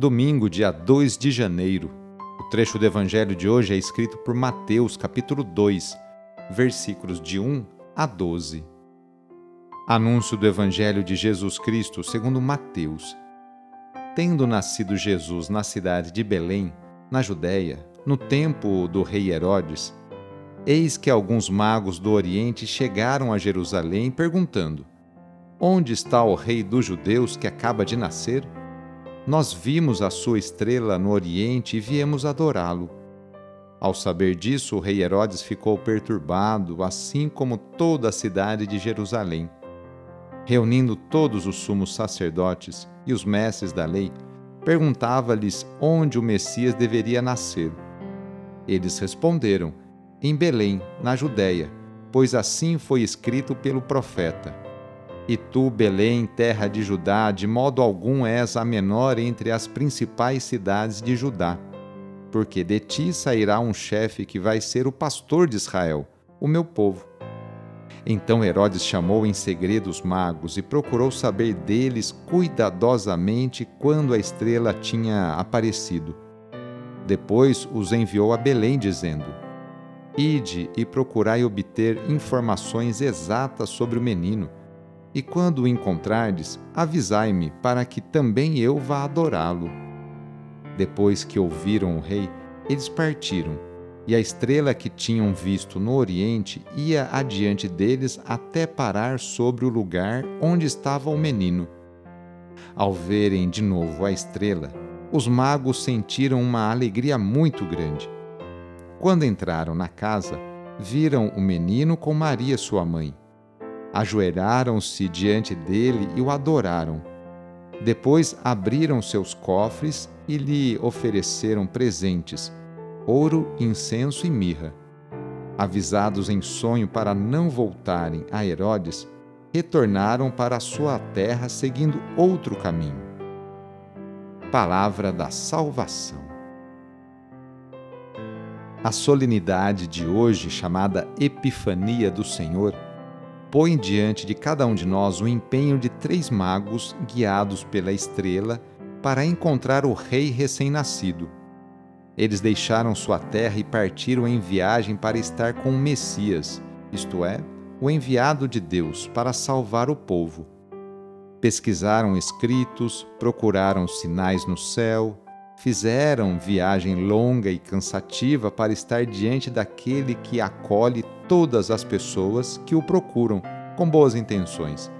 domingo, dia 2 de janeiro. O trecho do evangelho de hoje é escrito por Mateus, capítulo 2, versículos de 1 a 12. Anúncio do evangelho de Jesus Cristo, segundo Mateus. Tendo nascido Jesus na cidade de Belém, na Judéia, no tempo do rei Herodes, eis que alguns magos do Oriente chegaram a Jerusalém perguntando: Onde está o rei dos judeus que acaba de nascer? Nós vimos a sua estrela no Oriente e viemos adorá-lo. Ao saber disso, o rei Herodes ficou perturbado, assim como toda a cidade de Jerusalém. Reunindo todos os sumos sacerdotes e os mestres da lei, perguntava-lhes onde o Messias deveria nascer. Eles responderam: Em Belém, na Judéia, pois assim foi escrito pelo profeta. E tu, Belém, terra de Judá, de modo algum és a menor entre as principais cidades de Judá, porque de ti sairá um chefe que vai ser o pastor de Israel, o meu povo. Então Herodes chamou em segredo os magos e procurou saber deles cuidadosamente quando a estrela tinha aparecido. Depois os enviou a Belém, dizendo: Ide e procurai obter informações exatas sobre o menino e quando o encontrardes, avisai-me, para que também eu vá adorá-lo. Depois que ouviram o rei, eles partiram, e a estrela que tinham visto no oriente ia adiante deles até parar sobre o lugar onde estava o menino. Ao verem de novo a estrela, os magos sentiram uma alegria muito grande. Quando entraram na casa, viram o menino com Maria, sua mãe ajoelharam-se diante dele e o adoraram. Depois abriram seus cofres e lhe ofereceram presentes: ouro, incenso e mirra. Avisados em sonho para não voltarem a Herodes, retornaram para a sua terra seguindo outro caminho. Palavra da Salvação. A solenidade de hoje, chamada Epifania do Senhor, põe diante de cada um de nós o empenho de três magos guiados pela estrela para encontrar o rei recém-nascido. Eles deixaram sua terra e partiram em viagem para estar com o Messias, isto é, o enviado de Deus para salvar o povo. Pesquisaram escritos, procuraram sinais no céu, fizeram viagem longa e cansativa para estar diante daquele que acolhe todas as pessoas que o procuram com boas intenções.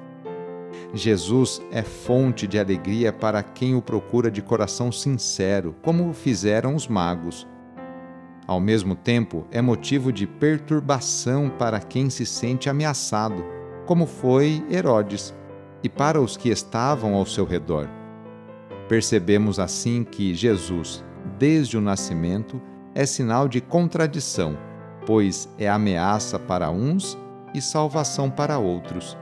Jesus é fonte de alegria para quem o procura de coração sincero, como fizeram os magos. Ao mesmo tempo, é motivo de perturbação para quem se sente ameaçado, como foi Herodes, e para os que estavam ao seu redor. Percebemos assim que Jesus, desde o nascimento, é sinal de contradição, pois é ameaça para uns e salvação para outros.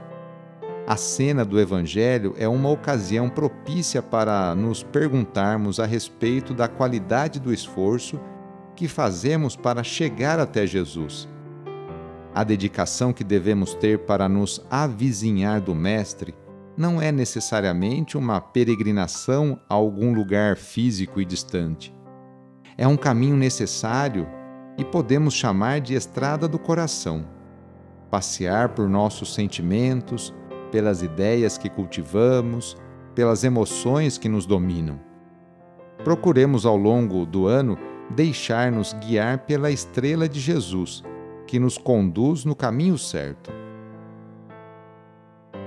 A cena do Evangelho é uma ocasião propícia para nos perguntarmos a respeito da qualidade do esforço que fazemos para chegar até Jesus. A dedicação que devemos ter para nos avizinhar do Mestre não é necessariamente uma peregrinação a algum lugar físico e distante. É um caminho necessário e podemos chamar de estrada do coração. Passear por nossos sentimentos, pelas ideias que cultivamos, pelas emoções que nos dominam. procuremos ao longo do ano deixar-nos guiar pela estrela de Jesus, que nos conduz no caminho certo.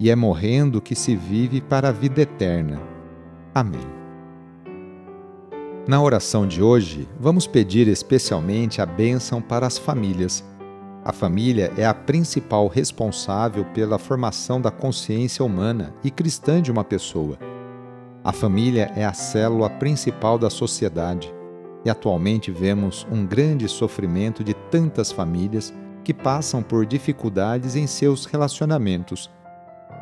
e é morrendo que se vive para a vida eterna. Amém. Na oração de hoje, vamos pedir especialmente a bênção para as famílias. A família é a principal responsável pela formação da consciência humana e cristã de uma pessoa. A família é a célula principal da sociedade e atualmente vemos um grande sofrimento de tantas famílias que passam por dificuldades em seus relacionamentos.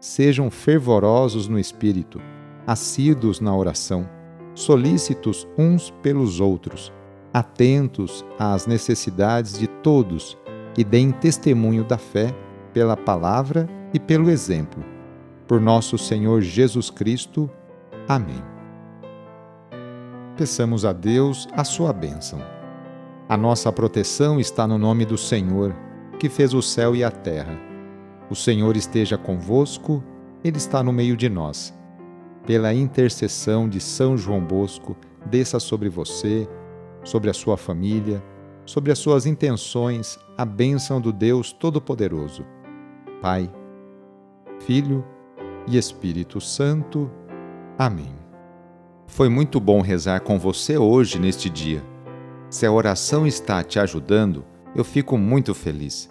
sejam fervorosos no espírito, assíduos na oração, solícitos uns pelos outros, atentos às necessidades de todos e deem testemunho da fé pela palavra e pelo exemplo. Por nosso Senhor Jesus Cristo. Amém peçamos a Deus a sua bênção. A nossa proteção está no nome do Senhor, que fez o céu e a terra. O Senhor esteja convosco, Ele está no meio de nós. Pela intercessão de São João Bosco, desça sobre você, sobre a sua família, sobre as suas intenções, a bênção do Deus Todo-Poderoso. Pai, Filho e Espírito Santo. Amém. Foi muito bom rezar com você hoje neste dia. Se a oração está te ajudando, eu fico muito feliz.